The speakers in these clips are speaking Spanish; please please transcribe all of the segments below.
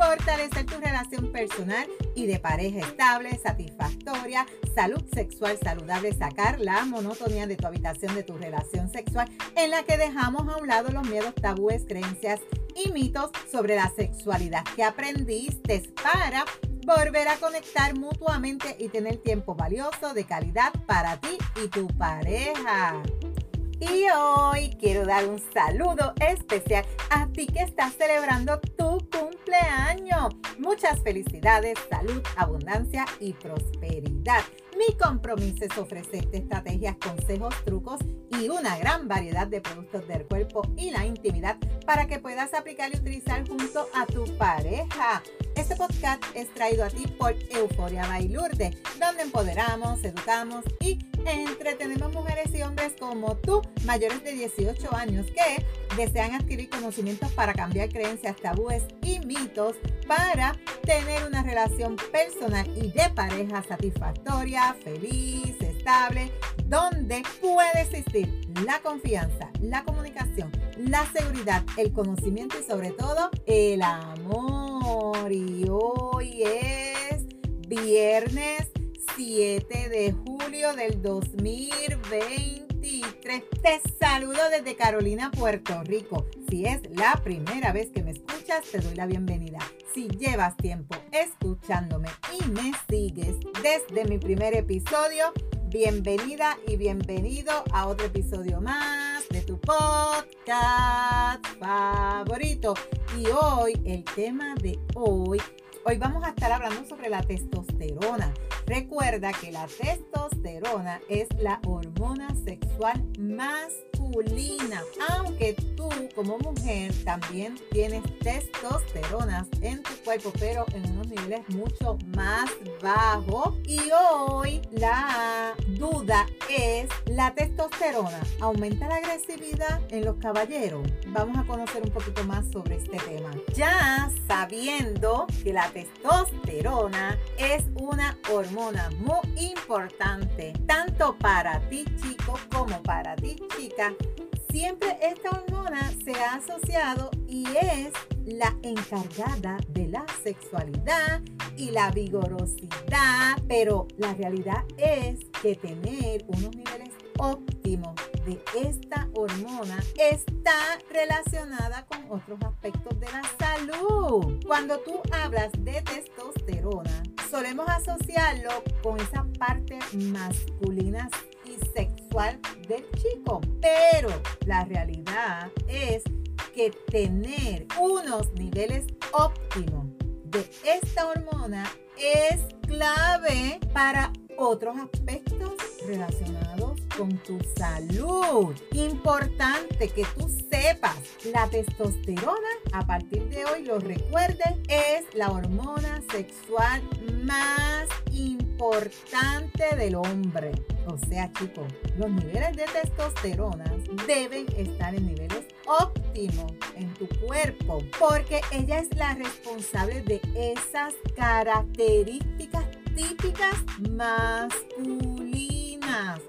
fortalecer tu relación personal y de pareja estable, satisfactoria, salud sexual saludable, sacar la monotonía de tu habitación, de tu relación sexual, en la que dejamos a un lado los miedos, tabúes, creencias y mitos sobre la sexualidad que aprendiste para volver a conectar mutuamente y tener tiempo valioso de calidad para ti y tu pareja. Y hoy quiero dar un saludo especial a ti que estás celebrando tu cumpleaños. Muchas felicidades, salud, abundancia y prosperidad. Mi compromiso es ofrecerte estrategias, consejos, trucos y una gran variedad de productos del cuerpo y la intimidad para que puedas aplicar y utilizar junto a tu pareja. Este podcast es traído a ti por Euforia Bailurde, donde empoderamos, educamos y entretenemos mujeres y hombres como tú, mayores de 18 años, que desean adquirir conocimientos para cambiar creencias, tabúes y mitos para tener una relación personal y de pareja satisfactoria, feliz, estable, donde puede existir la confianza, la comunicación, la seguridad, el conocimiento y sobre todo el amor. Y hoy es viernes 7 de julio del 2023. Te saludo desde Carolina, Puerto Rico. Si es la primera vez que me escuchas, te doy la bienvenida. Si llevas tiempo escuchándome y me sigues desde mi primer episodio, bienvenida y bienvenido a otro episodio más de tu podcast favorito. Y hoy, el tema de hoy, hoy vamos a estar hablando sobre la testosterona. Recuerda que la testosterona es la hormona sexual más aunque tú como mujer también tienes testosterona en tu cuerpo, pero en unos niveles mucho más bajos. Y hoy la duda es, ¿la testosterona aumenta la agresividad en los caballeros? Vamos a conocer un poquito más sobre este tema. Ya sabiendo que la testosterona es una hormona muy importante, tanto para ti chico como para ti chica, siempre esta hormona se ha asociado y es la encargada de la sexualidad y la vigorosidad, pero la realidad es que tener unos niveles óptimos de esta hormona está relacionada con otros aspectos de la salud. Cuando tú hablas de testosterona, solemos asociarlo con esa parte masculina y sexual del chico. Pero la realidad es que tener unos niveles óptimos de esta hormona es clave para otros aspectos relacionados con tu salud. Importante que tú sepas, la testosterona, a partir de hoy lo recuerdes, es la hormona sexual más importante del hombre. O sea, chicos, los niveles de testosterona deben estar en niveles óptimos en tu cuerpo, porque ella es la responsable de esas características típicas masculinas,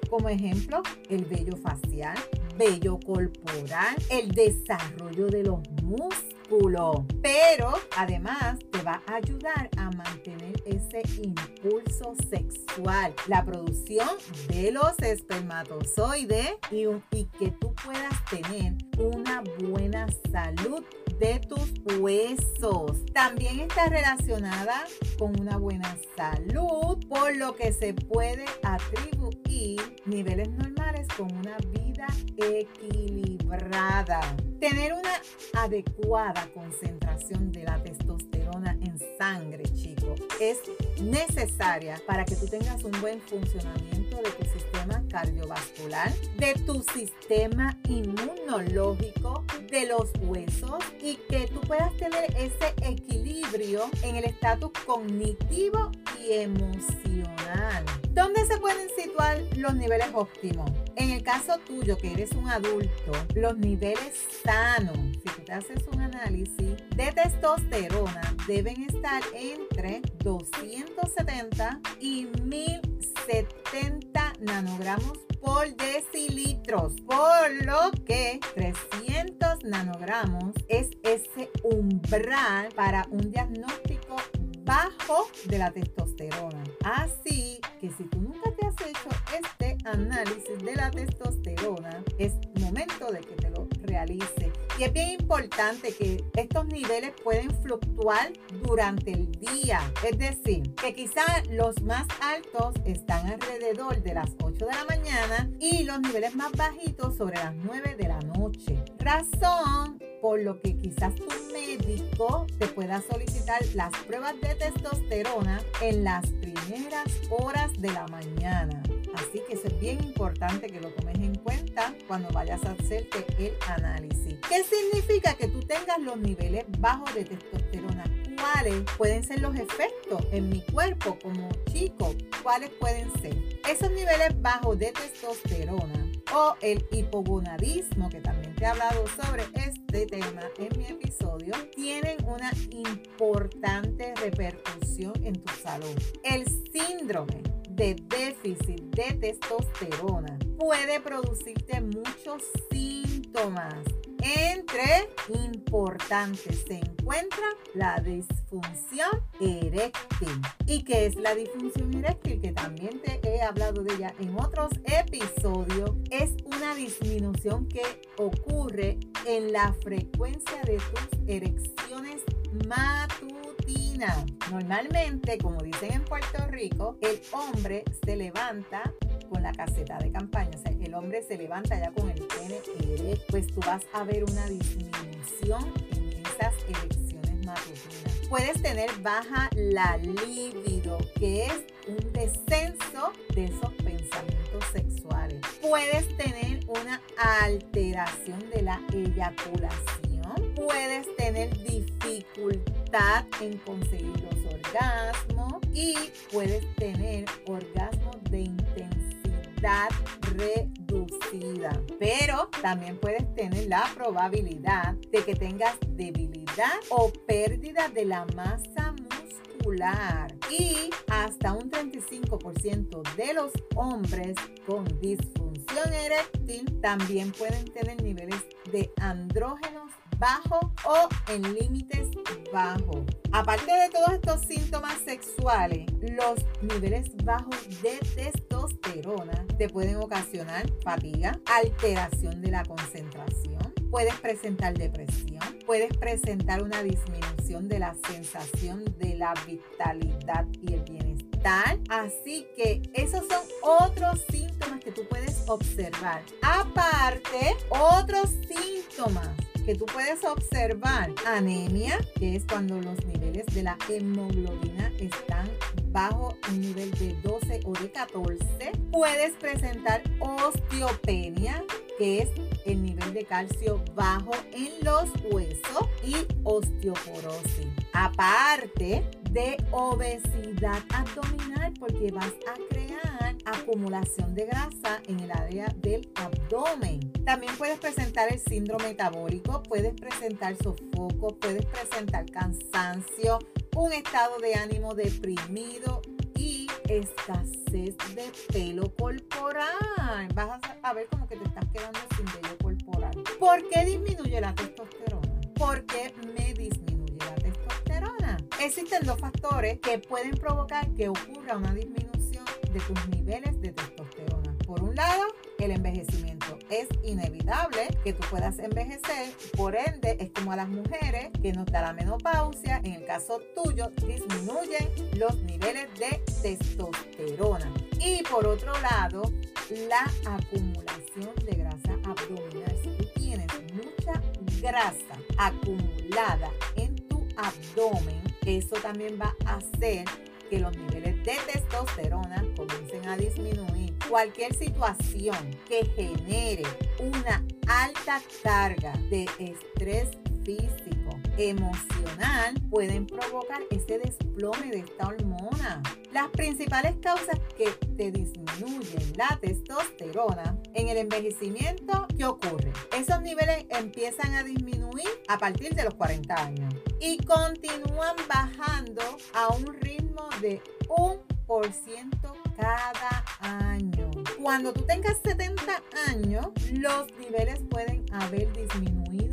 como ejemplo el vello facial, vello corporal, el desarrollo de los músculos, pero además te va a ayudar a mantener ese impulso sexual, la producción de los espermatozoides y, y que tú puedas tener una buena salud de tus huesos. También está relacionada con una buena salud, por lo que se puede atribuir niveles normales con una vida equilibrada. Tener una adecuada concentración de la testosterona en sangre, chicos, es necesaria para que tú tengas un buen funcionamiento de tu sistema cardiovascular, de tu sistema inmunológico, de los huesos y que tú puedas tener ese equilibrio en el estatus cognitivo y emocional. ¿Dónde se pueden situar los niveles óptimos? En el caso tuyo, que eres un adulto, los niveles sanos, si haces un análisis de testosterona, deben estar entre 270 y 1070 nanogramos por decilitros, por lo que 300 nanogramos es ese umbral para un diagnóstico bajo de la testosterona. Así que si tú nunca te has hecho este análisis de la testosterona, es momento de que te lo realice. Y es bien importante que estos niveles pueden fluctuar durante el día. Es decir, que quizá los más altos están alrededor de las 8 de la mañana y los niveles más bajitos sobre las 9 de la noche. Razón por lo que quizás tu médico te pueda solicitar las pruebas de testosterona en las primeras horas de la mañana. Así que es bien importante que lo tomes en cuenta cuando vayas a hacerte el análisis. ¿Qué significa que tú tengas los niveles bajos de testosterona? ¿Cuáles pueden ser los efectos en mi cuerpo como chico? ¿Cuáles pueden ser? Esos niveles bajos de testosterona o el hipogonadismo, que también te he hablado sobre este tema en mi episodio, tienen una importante repercusión en tu salud. El síndrome de déficit de testosterona puede producirte muchos síntomas. Entre importantes se encuentra la disfunción eréctil. ¿Y qué es la disfunción eréctil? Que también te he hablado de ella en otros episodios. Es una disminución que ocurre en la frecuencia de tus erecciones matutinas Normalmente, como dicen en Puerto Rico, el hombre se levanta con la caseta de campaña. O sea, el hombre se levanta ya con el pene. Pues tú vas a ver una disminución en esas elecciones matutinas. Puedes tener baja la libido, que es un descenso de esos pensamientos sexuales. Puedes tener una alteración de la eyaculación puedes tener dificultad en conseguir los orgasmos y puedes tener orgasmos de intensidad reducida. Pero también puedes tener la probabilidad de que tengas debilidad o pérdida de la masa muscular. Y hasta un 35% de los hombres con disfunción eréctil también pueden tener niveles de andrógenos bajo o en límites bajos. Aparte de todos estos síntomas sexuales, los niveles bajos de testosterona te pueden ocasionar fatiga, alteración de la concentración, puedes presentar depresión, puedes presentar una disminución de la sensación de la vitalidad y el bienestar. Así que esos son otros síntomas que tú puedes observar. Aparte, otros síntomas que tú puedes observar anemia, que es cuando los niveles de la hemoglobina están bajo un nivel de 12 o de 14. Puedes presentar osteopenia, que es el nivel de calcio bajo en los huesos y osteoporosis. Aparte de obesidad abdominal, porque vas a crear acumulación de grasa en el área del abdomen. También puedes presentar el síndrome metabólico, puedes presentar sofoco, puedes presentar cansancio, un estado de ánimo deprimido y escasez de pelo corporal. Vas a ver como que te estás quedando sin vello corporal. ¿Por qué disminuye la testosterona? ¿Por qué me disminuye? Existen dos factores que pueden provocar que ocurra una disminución de tus niveles de testosterona. Por un lado, el envejecimiento. Es inevitable que tú puedas envejecer, por ende es como a las mujeres que nos da la menopausia, en el caso tuyo disminuyen los niveles de testosterona. Y por otro lado, la acumulación de grasa abdominal. Si tú tienes mucha grasa acumulada en tu abdomen, eso también va a hacer que los niveles de testosterona comiencen a disminuir. Cualquier situación que genere una alta carga de estrés físico, emocional pueden provocar ese desplome de esta hormona. Las principales causas que te disminuyen la testosterona en el envejecimiento, ¿qué ocurre? Esos niveles empiezan a disminuir a partir de los 40 años y continúan bajando a un ritmo de un ciento cada año. Cuando tú tengas 70 años, los niveles pueden haber disminuido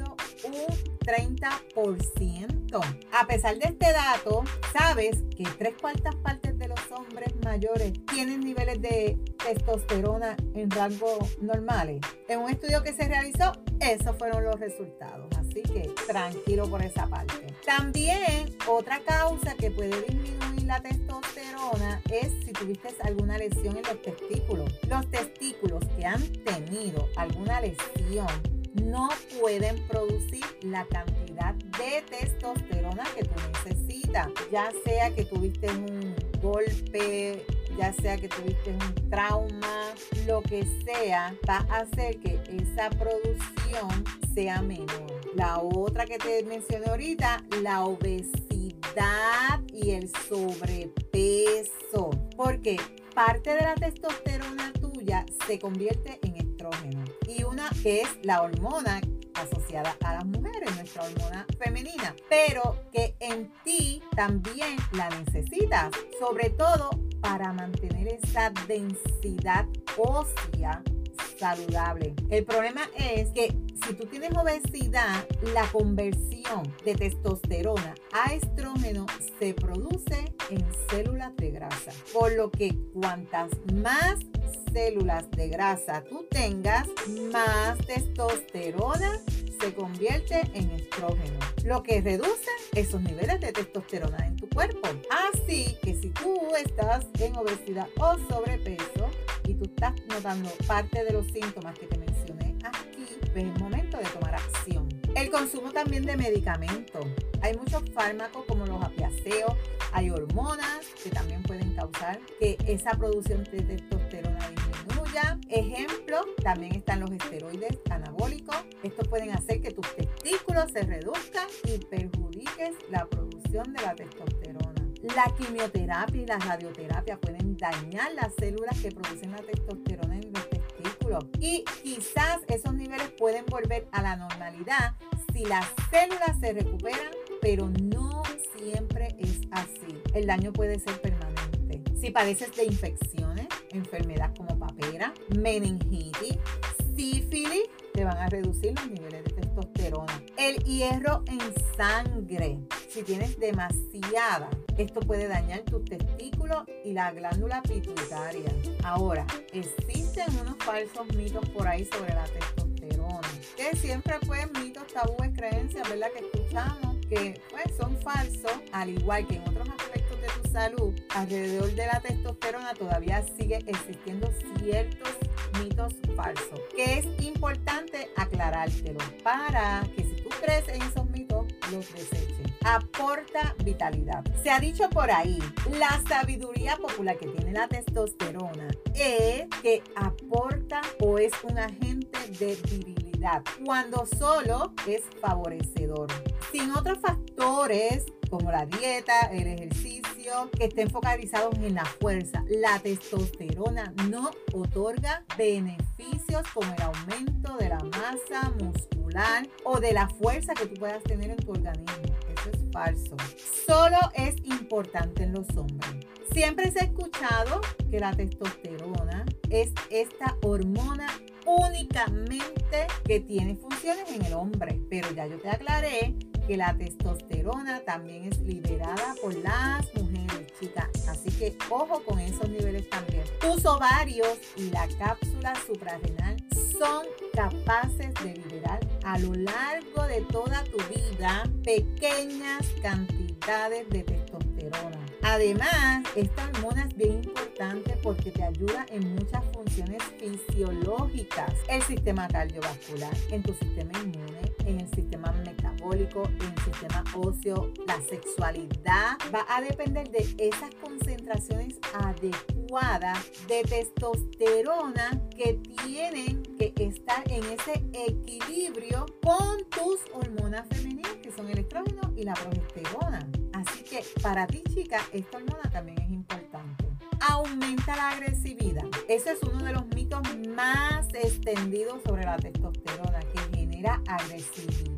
un 30%. A pesar de este dato, sabes que tres cuartas partes de los hombres mayores tienen niveles de testosterona en rangos normales. En un estudio que se realizó, esos fueron los resultados. Así que tranquilo por esa parte. También otra causa que puede disminuir la testosterona es si tuviste alguna lesión en los testículos. Los testículos que han tenido alguna lesión no pueden producir la cantidad de testosterona que tú necesitas, ya sea que tuviste un golpe, ya sea que tuviste un trauma, lo que sea, va a hacer que esa producción sea menor. La otra que te mencioné ahorita, la obesidad y el sobrepeso, porque parte de la testosterona se convierte en estrógeno y una que es la hormona asociada a las mujeres, nuestra hormona femenina, pero que en ti también la necesitas, sobre todo para mantener esa densidad ósea El problema es que si tú tienes obesidad, la conversión de testosterona a estrógeno se produce en células de grasa. Por lo que cuantas más células de grasa tú tengas, más testosterona se convierte en estrógeno, lo que reduce esos niveles de testosterona en tu cuerpo. Así que si tú estás en obesidad o sobrepeso tú estás notando parte de los síntomas que te mencioné aquí, pues es momento de tomar acción. El consumo también de medicamentos. Hay muchos fármacos como los apiaceos, hay hormonas que también pueden causar que esa producción de testosterona disminuya. Ejemplo, también están los esteroides anabólicos. Estos pueden hacer que tus testículos se reduzcan y perjudiques la producción de la testosterona. La quimioterapia y la radioterapia pueden dañar las células que producen la testosterona en los testículos y quizás esos niveles pueden volver a la normalidad si las células se recuperan, pero no siempre es así. El daño puede ser permanente. Si padeces de infecciones, enfermedades como papera, meningitis, sífilis, te van a reducir los niveles de testosterona. El hierro en sangre. Si tienes demasiada, esto puede dañar tus testículos y la glándula pituitaria. Ahora, existen unos falsos mitos por ahí sobre la testosterona, que siempre fue mitos, tabúes, creencias, ¿verdad? Que escuchamos que pues, son falsos, al igual que en otros aspectos de tu salud, alrededor de la testosterona todavía sigue existiendo ciertos mitos falsos, que es importante aclarártelo para que si tú crees en esos mitos, los deseches. Aporta vitalidad. Se ha dicho por ahí, la sabiduría popular que tiene la testosterona es que aporta o es un agente de virilidad, cuando solo es favorecedor. Sin otros factores como la dieta, el ejercicio, que estén focalizados en la fuerza. La testosterona no otorga beneficios como el aumento de la masa muscular o de la fuerza que tú puedas tener en tu organismo. Eso es falso. Solo es importante en los hombres. Siempre se ha escuchado que la testosterona es esta hormona únicamente que tiene funciones en el hombre, pero ya yo te aclaré que la testosterona también es liberada por las mujeres, chicas. Así que ojo con esos niveles también. Tus ovarios y la cápsula suprarrenal son capaces de liberar a lo largo de toda tu vida pequeñas cantidades de testosterona. Además, esta hormona es bien importante porque te ayuda en muchas funciones fisiológicas. El sistema cardiovascular, en tu sistema inmune, metabólico, el sistema óseo, la sexualidad. Va a depender de esas concentraciones adecuadas de testosterona que tienen que estar en ese equilibrio con tus hormonas femeninas, que son el estrógeno y la progesterona. Así que para ti, chica, esta hormona también es importante. Aumenta la agresividad. Ese es uno de los mitos más extendidos sobre la testosterona, que genera agresividad.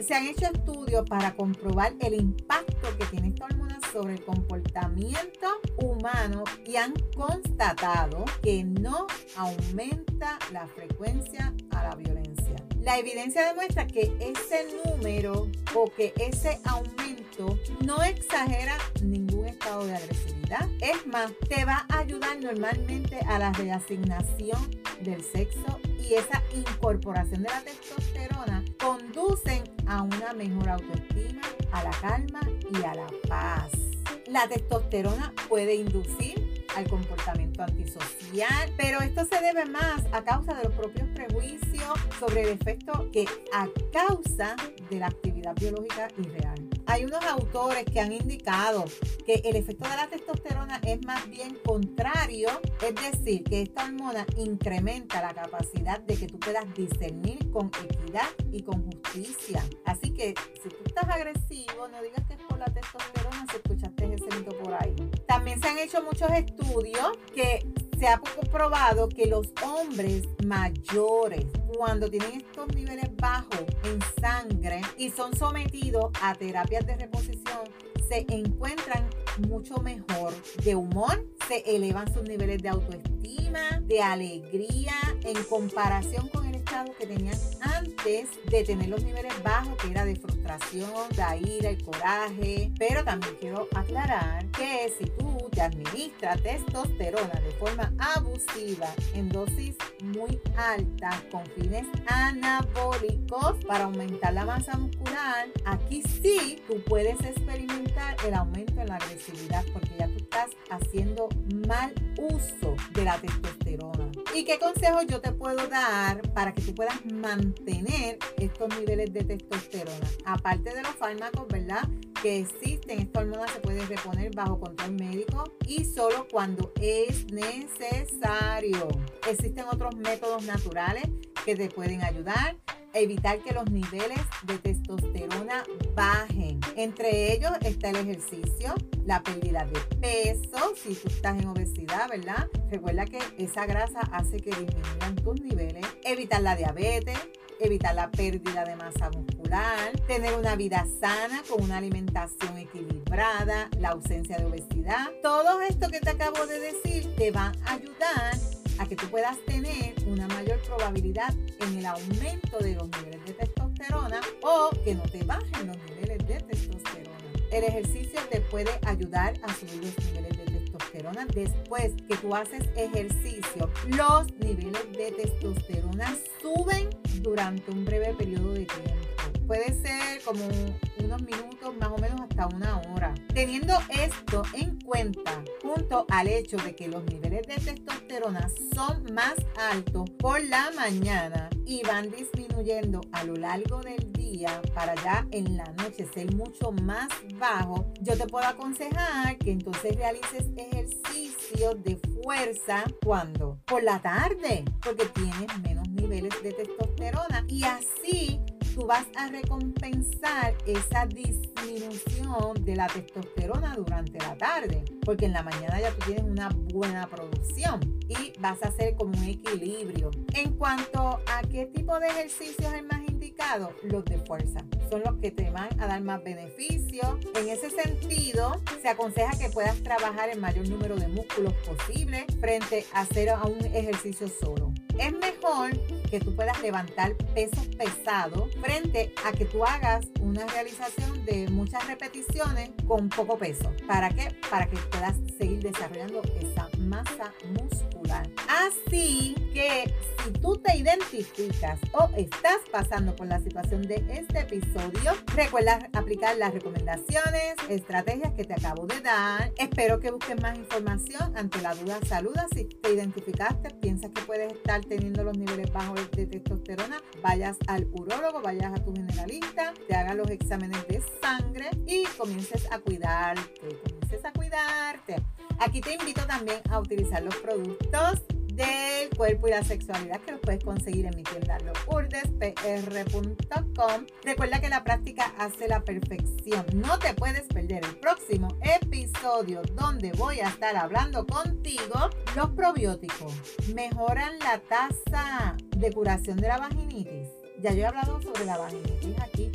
Se han hecho estudios para comprobar el impacto que tiene esta hormona sobre el comportamiento humano y han constatado que no aumenta la frecuencia a la violencia. La evidencia demuestra que ese número o que ese aumento no exagera ningún estado de agresividad. Es más, te va a ayudar normalmente a la reasignación del sexo y esa incorporación de la testosterona conducen a una mejor autoestima, a la calma y a la paz. La testosterona puede inducir al comportamiento antisocial, pero esto se debe más a causa de los propios prejuicios sobre el efecto que a causa de la actividad biológica irreal. Hay unos autores que han indicado que el efecto de la testosterona es más bien contrario, es decir, que esta hormona incrementa la capacidad de que tú puedas discernir con equidad y con justicia. Así que si tú estás agresivo, no digas que es por la testosterona si escuchaste ese mito por ahí. También se han hecho muchos estudios que se ha comprobado que los hombres mayores, cuando tienen estos niveles bajos en sangre y son sometidos a terapias de reposición, se encuentran mucho mejor de humor, se elevan sus niveles de autoestima, de alegría en comparación con el que tenían antes de tener los niveles bajos, que era de frustración, la ira, el coraje. Pero también quiero aclarar que si tú te administras testosterona de forma abusiva en dosis muy altas con fines anabólicos para aumentar la masa muscular, aquí sí tú puedes experimentar el aumento en la agresividad porque ya tú estás haciendo mal uso de la testosterona. ¿Y qué consejos yo te puedo dar para que tú puedas mantener estos niveles de testosterona? Aparte de los fármacos, ¿verdad? Que existen, esta hormona se puede reponer bajo control médico y solo cuando es necesario. Existen otros métodos naturales que te pueden ayudar evitar que los niveles de testosterona bajen. Entre ellos está el ejercicio, la pérdida de peso, si tú estás en obesidad, ¿verdad? Recuerda que esa grasa hace que disminuyan tus niveles, evitar la diabetes, evitar la pérdida de masa muscular, tener una vida sana con una alimentación equilibrada, la ausencia de obesidad. Todo esto que te acabo de decir te va a ayudar a que tú puedas tener una mayor probabilidad en el aumento de los niveles de testosterona o que no te bajen los niveles de testosterona. El ejercicio te puede ayudar a subir los niveles de testosterona. Después que tú haces ejercicio, los niveles de testosterona suben durante un breve periodo de tiempo. Puede ser como unos minutos, más o menos hasta una hora. Teniendo esto en cuenta, junto al hecho de que los niveles de testosterona son más altos por la mañana y van disminuyendo a lo largo del día para ya en la noche ser mucho más bajo, yo te puedo aconsejar que entonces realices ejercicio de fuerza cuando? Por la tarde, porque tienes menos niveles de testosterona y así tú vas a recompensar esa disminución de la testosterona durante la tarde, porque en la mañana ya tú tienes una buena producción y vas a hacer como un equilibrio. En cuanto a qué tipo de ejercicios es más indicado, los de fuerza son los que te van a dar más beneficio. En ese sentido, se aconseja que puedas trabajar el mayor número de músculos posible frente a hacer un ejercicio solo. Es mejor que tú puedas levantar pesos pesados frente a que tú hagas una realización de muchas repeticiones con poco peso. ¿Para qué? Para que puedas seguir desarrollando esa masa muscular. Así que si tú te identificas o estás pasando por la situación de este episodio, recuerda aplicar las recomendaciones, estrategias que te acabo de dar. Espero que busques más información. Ante la duda, saluda. Si te identificaste, piensas que puedes estar teniendo los niveles bajos de testosterona, vayas al urólogo, vayas a tu generalista, te hagas los exámenes de sangre y comiences a cuidarte, comiences a cuidarte. Aquí te invito también a utilizar los productos del cuerpo y la sexualidad que los puedes conseguir en mi tienda lourdespr.com. Recuerda que la práctica hace la perfección. No te puedes perder el próximo episodio donde voy a estar hablando contigo. Los probióticos mejoran la tasa de curación de la vaginitis. Ya yo he hablado sobre la vaginitis aquí,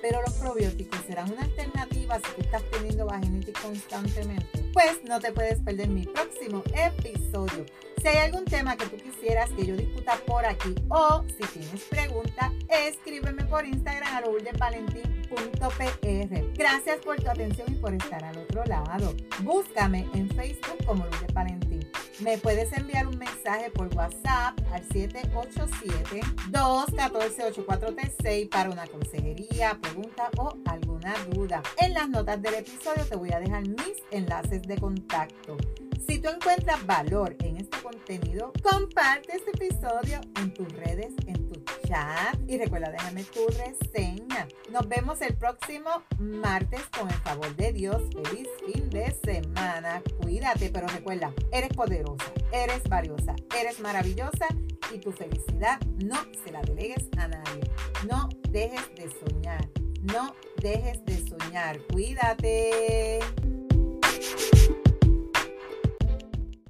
pero los probióticos serán una alternativa si tú estás teniendo vaginitis constantemente. Pues no te puedes perder mi próximo episodio. Si hay algún tema que tú quisieras que yo discuta por aquí o si tienes preguntas, escríbeme por Instagram a lourdesvalentín.pr. Gracias por tu atención y por estar al otro lado. Búscame en Facebook como Lourdes Valentín. Me puedes enviar un mensaje por WhatsApp al 787-214-8436 para una consejería, pregunta o alguna duda. En las notas del episodio te voy a dejar mis enlaces de contacto. Si tú encuentras valor en este contenido, comparte este episodio en tus redes, en y recuerda déjame tu reseña. Nos vemos el próximo martes con el favor de Dios. Feliz fin de semana. Cuídate, pero recuerda, eres poderosa, eres valiosa, eres maravillosa y tu felicidad no se la delegues a nadie. No dejes de soñar. No dejes de soñar. Cuídate.